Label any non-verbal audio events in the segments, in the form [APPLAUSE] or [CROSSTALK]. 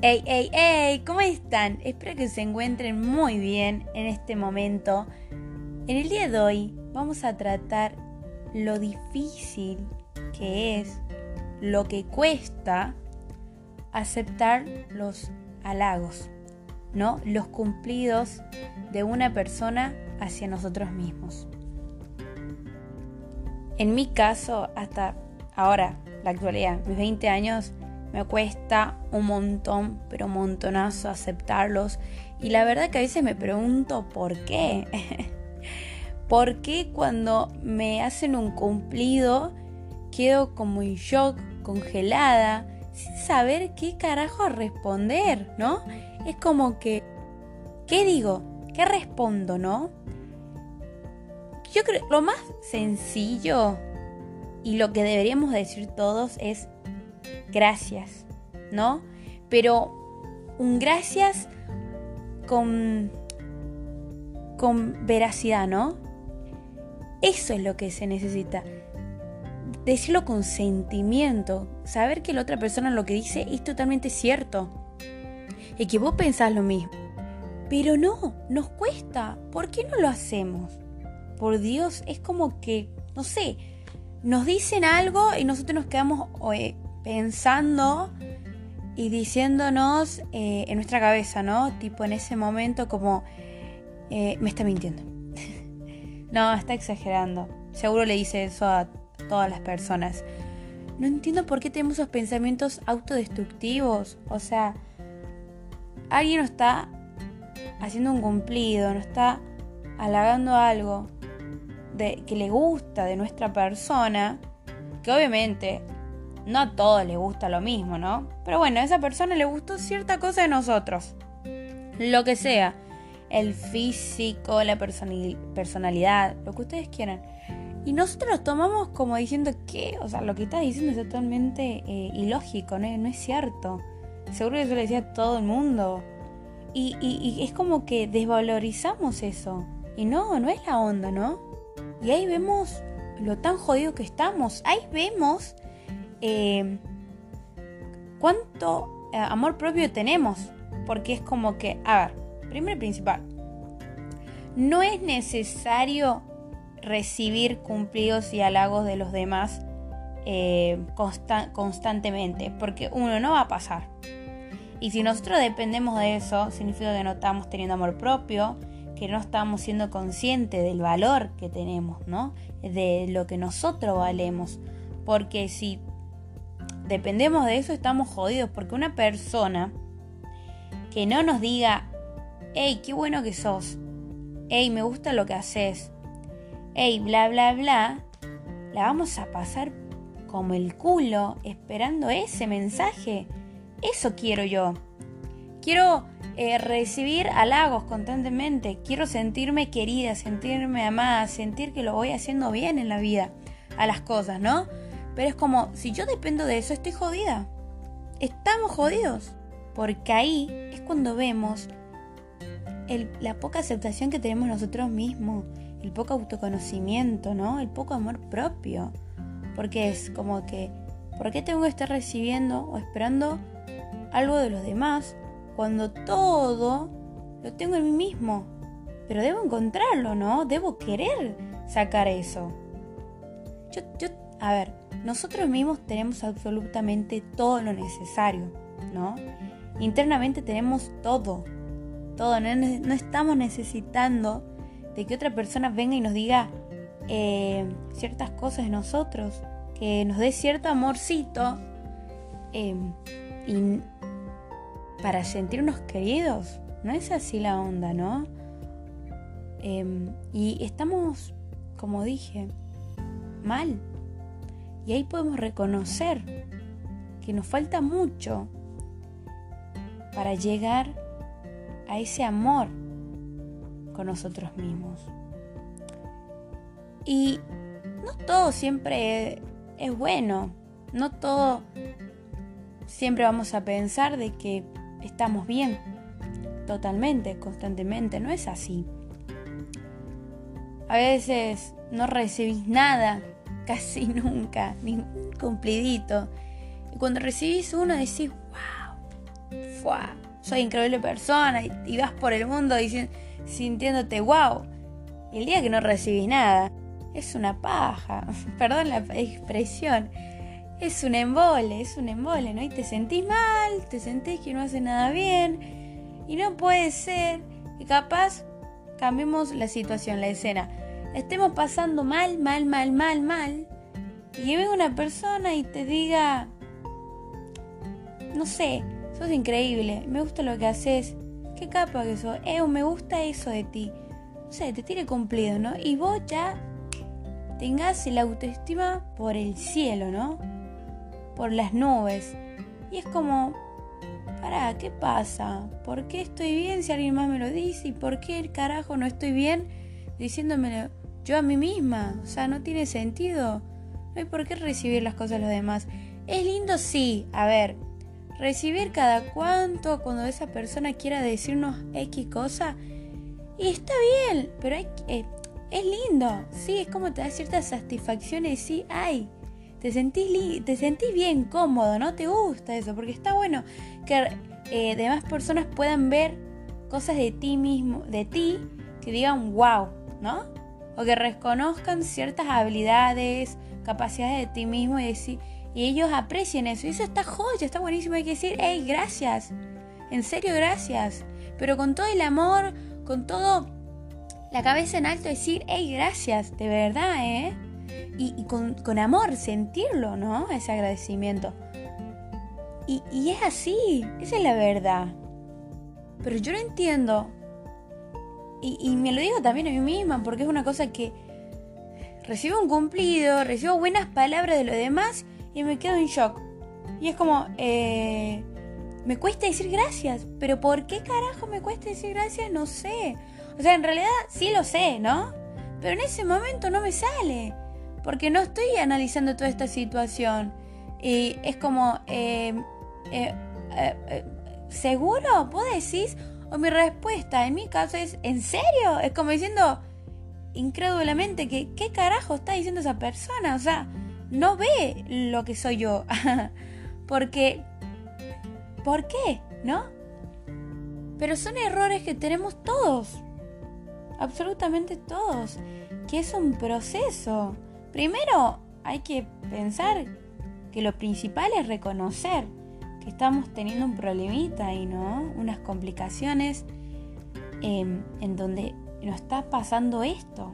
Hey, hey, hey, ¿cómo están? Espero que se encuentren muy bien en este momento. En el día de hoy vamos a tratar lo difícil que es, lo que cuesta aceptar los halagos, ¿no? Los cumplidos de una persona hacia nosotros mismos. En mi caso, hasta ahora, la actualidad, mis 20 años, me cuesta un montón, pero un montonazo aceptarlos. Y la verdad que a veces me pregunto por qué. [LAUGHS] ¿Por qué cuando me hacen un cumplido quedo como en shock, congelada, sin saber qué carajo responder, ¿no? Es como que, ¿qué digo? ¿Qué respondo, no? Yo creo, lo más sencillo y lo que deberíamos decir todos es gracias, ¿no? Pero un gracias con, con veracidad, ¿no? Eso es lo que se necesita. Decirlo con sentimiento, saber que la otra persona lo que dice es totalmente cierto y que vos pensás lo mismo. Pero no, nos cuesta. ¿Por qué no lo hacemos? Por Dios, es como que, no sé, nos dicen algo y nosotros nos quedamos pensando y diciéndonos eh, en nuestra cabeza, ¿no? Tipo en ese momento como, eh, me está mintiendo. [LAUGHS] no, está exagerando. Seguro le dice eso a todas las personas. No entiendo por qué tenemos esos pensamientos autodestructivos. O sea, alguien nos está haciendo un cumplido, nos está halagando algo de, que le gusta de nuestra persona, que obviamente no a todos les gusta lo mismo, ¿no? Pero bueno, a esa persona le gustó cierta cosa de nosotros. Lo que sea. El físico, la personalidad, lo que ustedes quieran. Y nosotros lo tomamos como diciendo que, o sea, lo que estás diciendo es totalmente eh, ilógico, ¿no? no es cierto. Seguro que eso le decía a todo el mundo. Y, y es como que desvalorizamos eso. Y no, no es la onda, ¿no? Y ahí vemos lo tan jodido que estamos. Ahí vemos eh, cuánto eh, amor propio tenemos. Porque es como que, a ver, primero y principal, no es necesario recibir cumplidos y halagos de los demás eh, constantemente, porque uno no va a pasar. Y si nosotros dependemos de eso, significa que no estamos teniendo amor propio, que no estamos siendo conscientes del valor que tenemos, ¿no? De lo que nosotros valemos. Porque si dependemos de eso, estamos jodidos. Porque una persona que no nos diga, hey, qué bueno que sos, hey, me gusta lo que haces, hey, bla, bla, bla, la vamos a pasar como el culo esperando ese mensaje. Eso quiero yo. Quiero eh, recibir halagos constantemente. Quiero sentirme querida, sentirme amada, sentir que lo voy haciendo bien en la vida, a las cosas, ¿no? Pero es como, si yo dependo de eso, estoy jodida. Estamos jodidos. Porque ahí es cuando vemos la poca aceptación que tenemos nosotros mismos, el poco autoconocimiento, ¿no? El poco amor propio. Porque es como que, ¿por qué tengo que estar recibiendo o esperando algo de los demás cuando todo lo tengo en mí mismo? Pero debo encontrarlo, ¿no? Debo querer sacar eso. Yo a ver, nosotros mismos tenemos absolutamente todo lo necesario, ¿no? Internamente tenemos todo, todo, no, estamos necesitando de que otra persona venga y nos diga eh, ciertas cosas de nosotros, que nos dé cierto amorcito em, y para sentirnos queridos. No es así la onda, ¿no? Em, y estamos, como dije, mal. Y ahí podemos reconocer que nos falta mucho para llegar a ese amor con nosotros mismos. Y no todo siempre es bueno, no todo siempre vamos a pensar de que estamos bien, totalmente, constantemente, no es así. A veces no recibís nada casi nunca, ningún cumplidito. Y cuando recibís uno decís, wow, ¡fua! Soy increíble persona y, vas por el mundo diciendo, sintiéndote wow. Y el día que no recibís nada, es una paja, [LAUGHS] perdón la expresión, es un embole, es un embole, ¿no? Y te sentís mal, te sentís que no hace nada bien, y no puede ser que capaz cambiemos la situación, la escena. Estemos pasando mal, mal, mal, mal, mal, y venga una persona y te diga, no sé, sos increíble, me gusta lo que haces, qué capa que sos, eh, me gusta eso de ti. No sé, te tiene cumplido, ¿no? Y vos ya tengas la autoestima por el cielo, ¿no? Por las nubes. Y es como, para, ¿qué pasa? ¿Por qué estoy bien si alguien más me lo dice? ¿Y por qué el carajo no estoy bien diciéndomelo yo a mí misma? O sea, no tiene sentido. No hay por qué recibir las cosas de los demás. Es lindo, sí. A ver, recibir cada cuanto cuando esa persona quiera decirnos X cosa. Y está bien, pero hay, eh, es lindo, sí, es como te da ciertas satisfacciones, sí, ay, te sentís, te sentís bien cómodo, ¿no? Te gusta eso, porque está bueno que eh, demás personas puedan ver cosas de ti mismo, de ti, que digan wow, ¿no? O que reconozcan ciertas habilidades, capacidades de ti mismo y decir, y ellos aprecien eso. Y eso está joya, está buenísimo. Hay que decir, hey, gracias. En serio, gracias. Pero con todo el amor, con todo la cabeza en alto, decir, hey, gracias, de verdad, ¿eh? Y, con, amor, sentirlo, ¿no? Ese agradecimiento. Y, y es así, esa es la verdad. Pero yo lo entiendo. Y, y me lo digo también a mí misma, porque es una cosa que recibo un cumplido, recibo buenas palabras de los demás y me quedo en shock. Y es como, eh, me cuesta decir gracias, pero ¿por qué carajo me cuesta decir gracias? No sé. O sea, en realidad sí lo sé, ¿no? Pero en ese momento no me sale, porque no estoy analizando toda esta situación. Y es como, eh, eh, ¿seguro? ¿Vos decís? O mi respuesta en mi caso es, ¿en serio? Es como diciendo incrédulamente que, ¿qué carajo está diciendo esa persona? O sea, no ve lo que soy yo. [LAUGHS] Porque, ¿por qué? ¿No? Pero son errores que tenemos todos. Absolutamente todos. Que es un proceso. Primero hay que pensar que lo principal es reconocer estamos teniendo un problemita ahí, ¿no? Unas complicaciones em, en donde nos está pasando esto.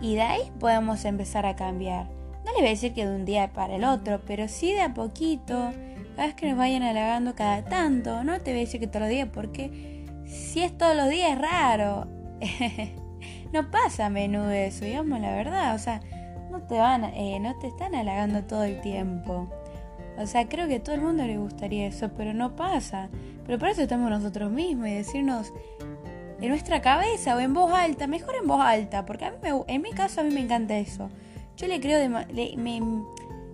Y de ahí podemos empezar a cambiar. No le voy a decir que de un día para el otro, pero sí de a poquito. Cada vez que nos vayan halagando cada tanto. No te voy a decir que todos los días, porque si es todos los días es raro. [LAUGHS] no pasa a menudo eso, digamos la verdad. O sea, no te van, eh, no te están halagando todo el tiempo. O sea, creo que a todo el mundo le gustaría eso, pero no pasa. Pero por eso estamos nosotros mismos y decirnos, en nuestra cabeza o en voz alta, mejor en voz alta, porque a mí en mi caso a mí me encanta eso. Yo le creo, le,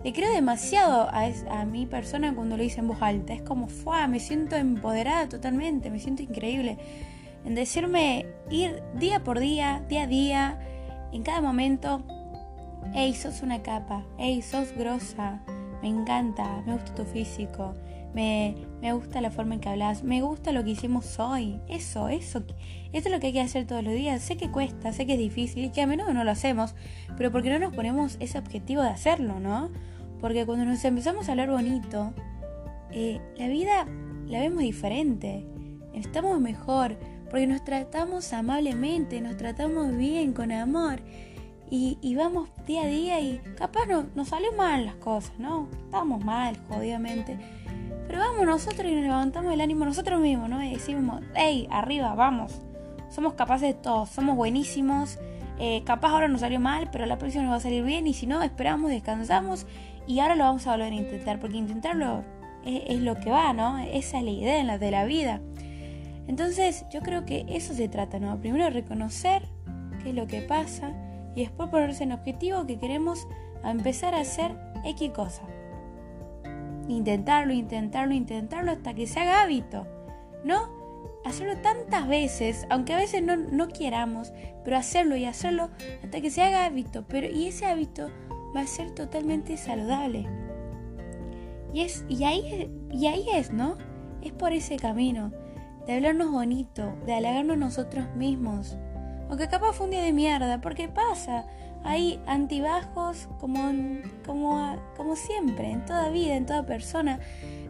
le creo demasiado a, a, mi persona cuando lo dice en voz alta. Es como, ¡fua! Me siento empoderada totalmente, me siento increíble. En decirme, ir día por día, día a día, en cada momento, hey, sos una capa, hey, sos grosa, me encanta, me gusta tu físico, me, gusta la forma en que hablas, me gusta lo que hicimos hoy. Eso, eso, eso es lo que hay que hacer todos los días. Sé que cuesta, sé que es difícil y que a menudo no lo hacemos, pero porque no nos ponemos ese objetivo de hacerlo, ¿no? Porque cuando nos empezamos a hablar bonito, eh, la vida la vemos diferente, estamos mejor, porque nos tratamos amablemente, nos tratamos bien, con amor. Y, vamos día a día y capaz no, nos salió mal las cosas, ¿no? Estamos mal, jodidamente pero vamos nosotros y nos levantamos el ánimo nosotros mismos, ¿no? Y decimos, hey, arriba, vamos. Somos capaces de todo, somos buenísimos. Eh, capaz ahora nos salió mal, pero la próxima nos va a salir bien. Y si no, esperamos, descansamos y ahora lo vamos a volver a intentar. Porque intentarlo es, lo que va, ¿no? Esa es la idea en la de la vida. Entonces, yo creo que eso se trata, ¿no? Primero reconocer qué es lo que pasa y después ponerse en objetivo que queremos empezar a hacer X cosa. Intentarlo, intentarlo, intentarlo hasta que se haga hábito. ¿No? Hacerlo tantas veces, aunque a veces no, no queramos, pero hacerlo y hacerlo hasta que se haga hábito. Pero, y ese hábito va a ser totalmente saludable. Y, es, y, ahí, y ahí es, ¿no? es por ese camino, de hablarnos bonito, de halagarnos nosotros mismos. Aunque capaz fue un día de mierda, porque pasa. Hay antibajos como, como, como siempre, en toda vida, en toda persona.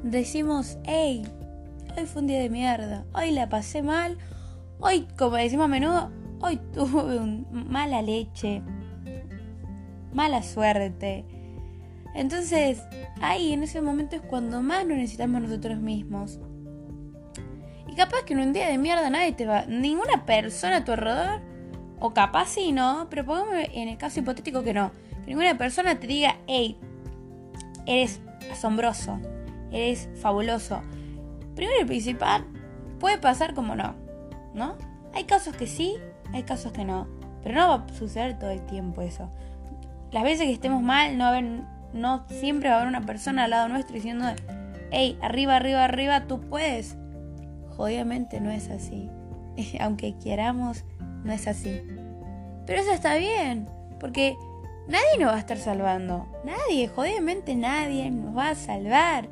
Decimos, hey, hoy fue un día de mierda, hoy la pasé mal, hoy, como decimos a menudo, hoy tuve un, mala leche, mala suerte. Entonces, ahí en ese momento es cuando más nos necesitamos nosotros mismos. Y capaz que en un día de mierda nadie te va, ninguna persona a tu alrededor, o capaz sí, ¿no? Pero pongamos en el caso hipotético que no. Que ninguna persona te diga, hey, eres asombroso, eres fabuloso. Primero y principal, puede pasar como no, ¿no? Hay casos que sí, hay casos que no. Pero no va a suceder todo el tiempo eso. Las veces que estemos mal, no, no siempre va a haber una persona al lado nuestro diciendo, hey, arriba, arriba, arriba, tú puedes. Jodidamente no es así. [LAUGHS] Aunque queramos, no es así. Pero eso está bien, porque nadie nos va a estar salvando. Nadie, jodidamente nadie nos va a salvar.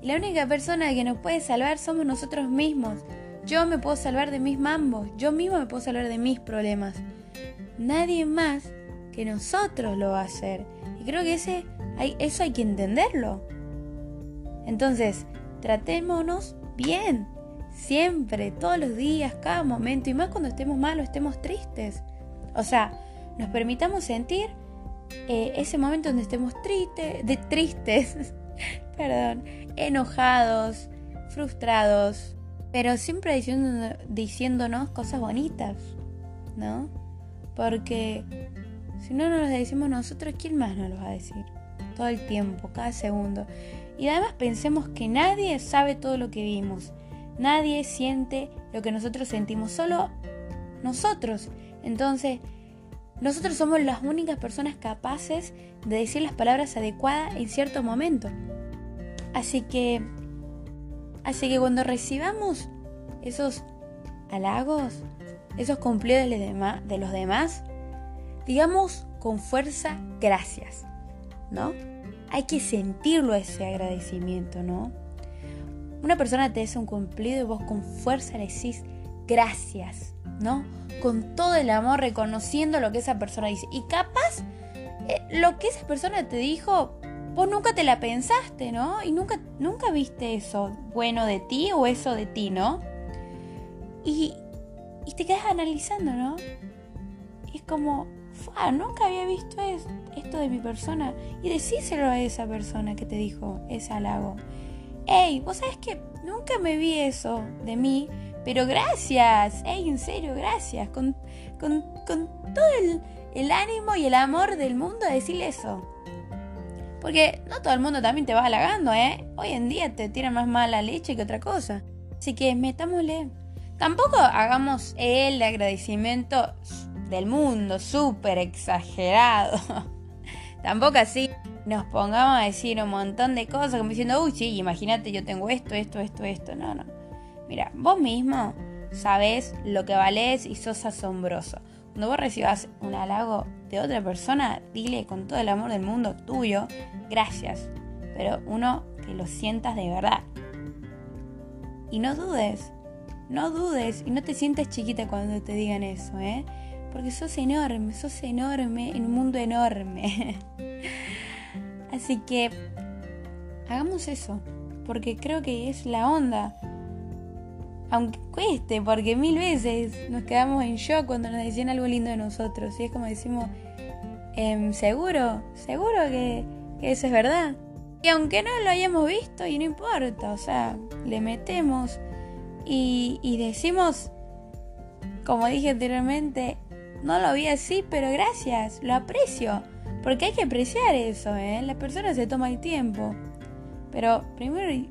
Y la única persona que nos puede salvar somos nosotros mismos. Yo me puedo salvar de mis mambos, yo mismo me puedo salvar de mis problemas. Nadie más que nosotros lo va a hacer. Y creo que ese, hay, eso hay que entenderlo. Entonces, tratémonos bien. Siempre, todos los días, cada momento. Y más cuando estemos mal o estemos tristes. O sea, nos permitamos sentir eh, ese momento donde estemos tristes, de tristes, [LAUGHS] perdón, enojados, frustrados, pero siempre diciendo, diciéndonos cosas bonitas, ¿no? Porque si no nos lo decimos nosotros, ¿quién más nos lo va a decir? Todo el tiempo, cada segundo. Y además pensemos que nadie sabe todo lo que vimos. Nadie siente lo que nosotros sentimos, solo nosotros. Entonces, nosotros somos las únicas personas capaces de decir las palabras adecuadas en cierto momento. Así que Así que cuando recibamos esos halagos, esos cumplidos de los demás, digamos con fuerza gracias, ¿no? Hay que sentirlo ese agradecimiento, ¿no? Una persona te hace un cumplido y vos con fuerza le decís gracias, ¿no? Con todo el amor, reconociendo lo que esa persona dice. Y capaz, eh, lo que esa persona te dijo vos nunca te la pensaste, ¿no? Y nunca, nunca viste eso bueno de ti o eso de ti, ¿no? Y, y te quedas analizando, ¿no? Y es como, nunca había visto esto de mi persona. Y decíselo a esa persona que te dijo ese halago. Ey, vos sabés que nunca me vi eso de mí, pero gracias. Ey, en serio, gracias. Con, con, con todo el, el ánimo y el amor del mundo a decirle eso. Porque no todo el mundo también te va halagando, ¿eh? Hoy en día te tiran más mala leche que otra cosa. Así que metámosle. Tampoco hagamos el agradecimiento del mundo súper exagerado. [LAUGHS] Tampoco así nos pongamos a decir un montón de cosas como diciendo, uy, sí, imagínate, yo tengo esto, esto, esto, esto. No, no. Mira, vos mismo sabés lo que valés y sos asombroso. Cuando vos recibas un halago de otra persona, dile con todo el amor del mundo tuyo, gracias. Pero uno que lo sientas de verdad. Y no dudes, no dudes y no te sientas chiquita cuando te digan eso, ¿eh? Porque sos enorme, sos enorme en un mundo enorme. [LAUGHS] Así que hagamos eso, porque creo que es la onda aunque cueste, porque mil veces nos quedamos en shock cuando nos decían algo lindo de nosotros. Y es como decimos, em, seguro, seguro que, eso es verdad. Y aunque no lo hayamos visto, y no importa, o sea, le metemos y, y decimos, como dije anteriormente, no lo vi así, pero gracias, lo aprecio. Porque hay que apreciar eso, ¿eh? Las personas se toman el tiempo. Pero primero y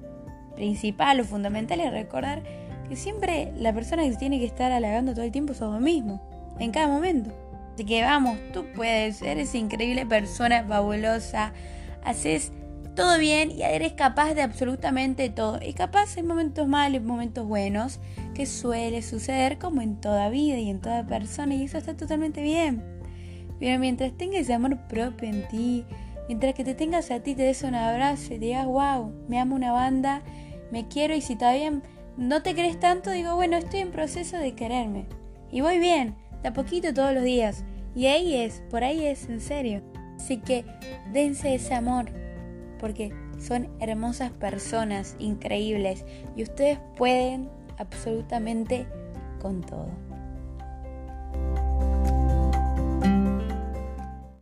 principal o fundamental es recordar que siempre la persona que se tiene que estar halagando todo el tiempo sos vos mismo, en cada momento. Así que vamos, tú puedes, eres increíble persona, fabulosa, haces todo bien y eres capaz de absolutamente todo. Y capaz en momentos malos, momentos buenos, que suele suceder como en toda vida y en toda persona, y eso está totalmente bien. Pero mientras tengas amor propio en ti, mientras que te tengas a ti, te des un abrazo y digas, wow, me amo una banda me quiero y si todavía no te crees tanto, digo, bueno, estoy en proceso de quererme. Y voy bien, de a poquito todos los días. Y ahí es, por ahí es, en serio. Así que dense ese amor, porque son hermosas personas, increíbles, y ustedes pueden absolutamente con todo.